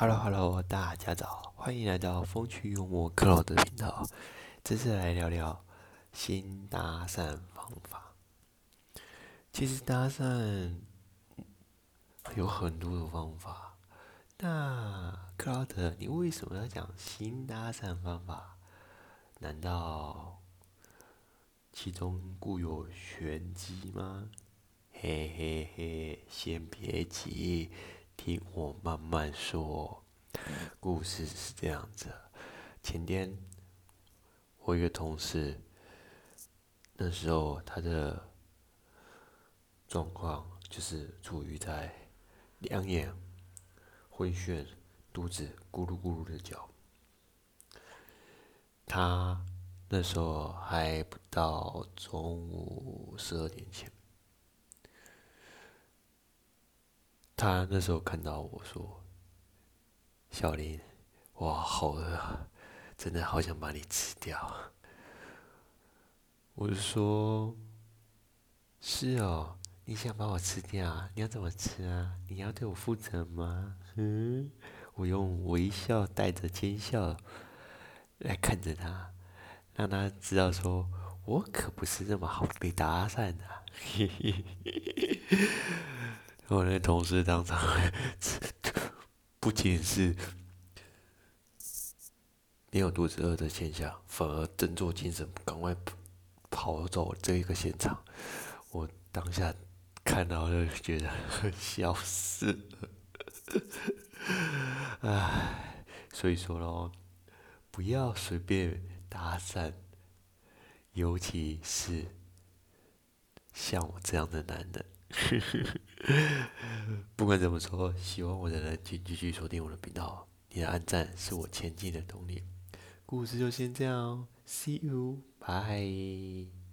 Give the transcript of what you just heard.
Hello Hello，大家早，欢迎来到风趣幽默克劳的频道。这次来聊聊新搭讪方法。其实搭讪有很多的方法，那克劳德，你为什么要讲新搭讪方法？难道其中固有玄机吗？嘿嘿嘿，先别急。听我慢慢说，故事是这样子。前天，我一个同事，那时候他的状况就是处于在两眼昏眩、肚子咕噜咕噜的叫。他那时候还不到中午十二点前。他那时候看到我说：“小林，哇，好饿，真的好想把你吃掉。”我就说：“是哦，你想把我吃掉啊？你要怎么吃啊？你要对我负责吗？”嗯，我用微笑带着奸笑来看着他，让他知道说我可不是那么好被搭讪的。嘿嘿嘿嘿嘿。我那同事当场，不仅是没有肚子饿的现象，反而振作精神，赶快跑走这一个现场。我当下看到就觉得笑死了，唉，所以说咯，不要随便搭讪，尤其是像我这样的男人。不管怎么说，喜欢我的人请继续锁定我的频道。你的按赞是我前进的动力。故事就先这样，See you，bye。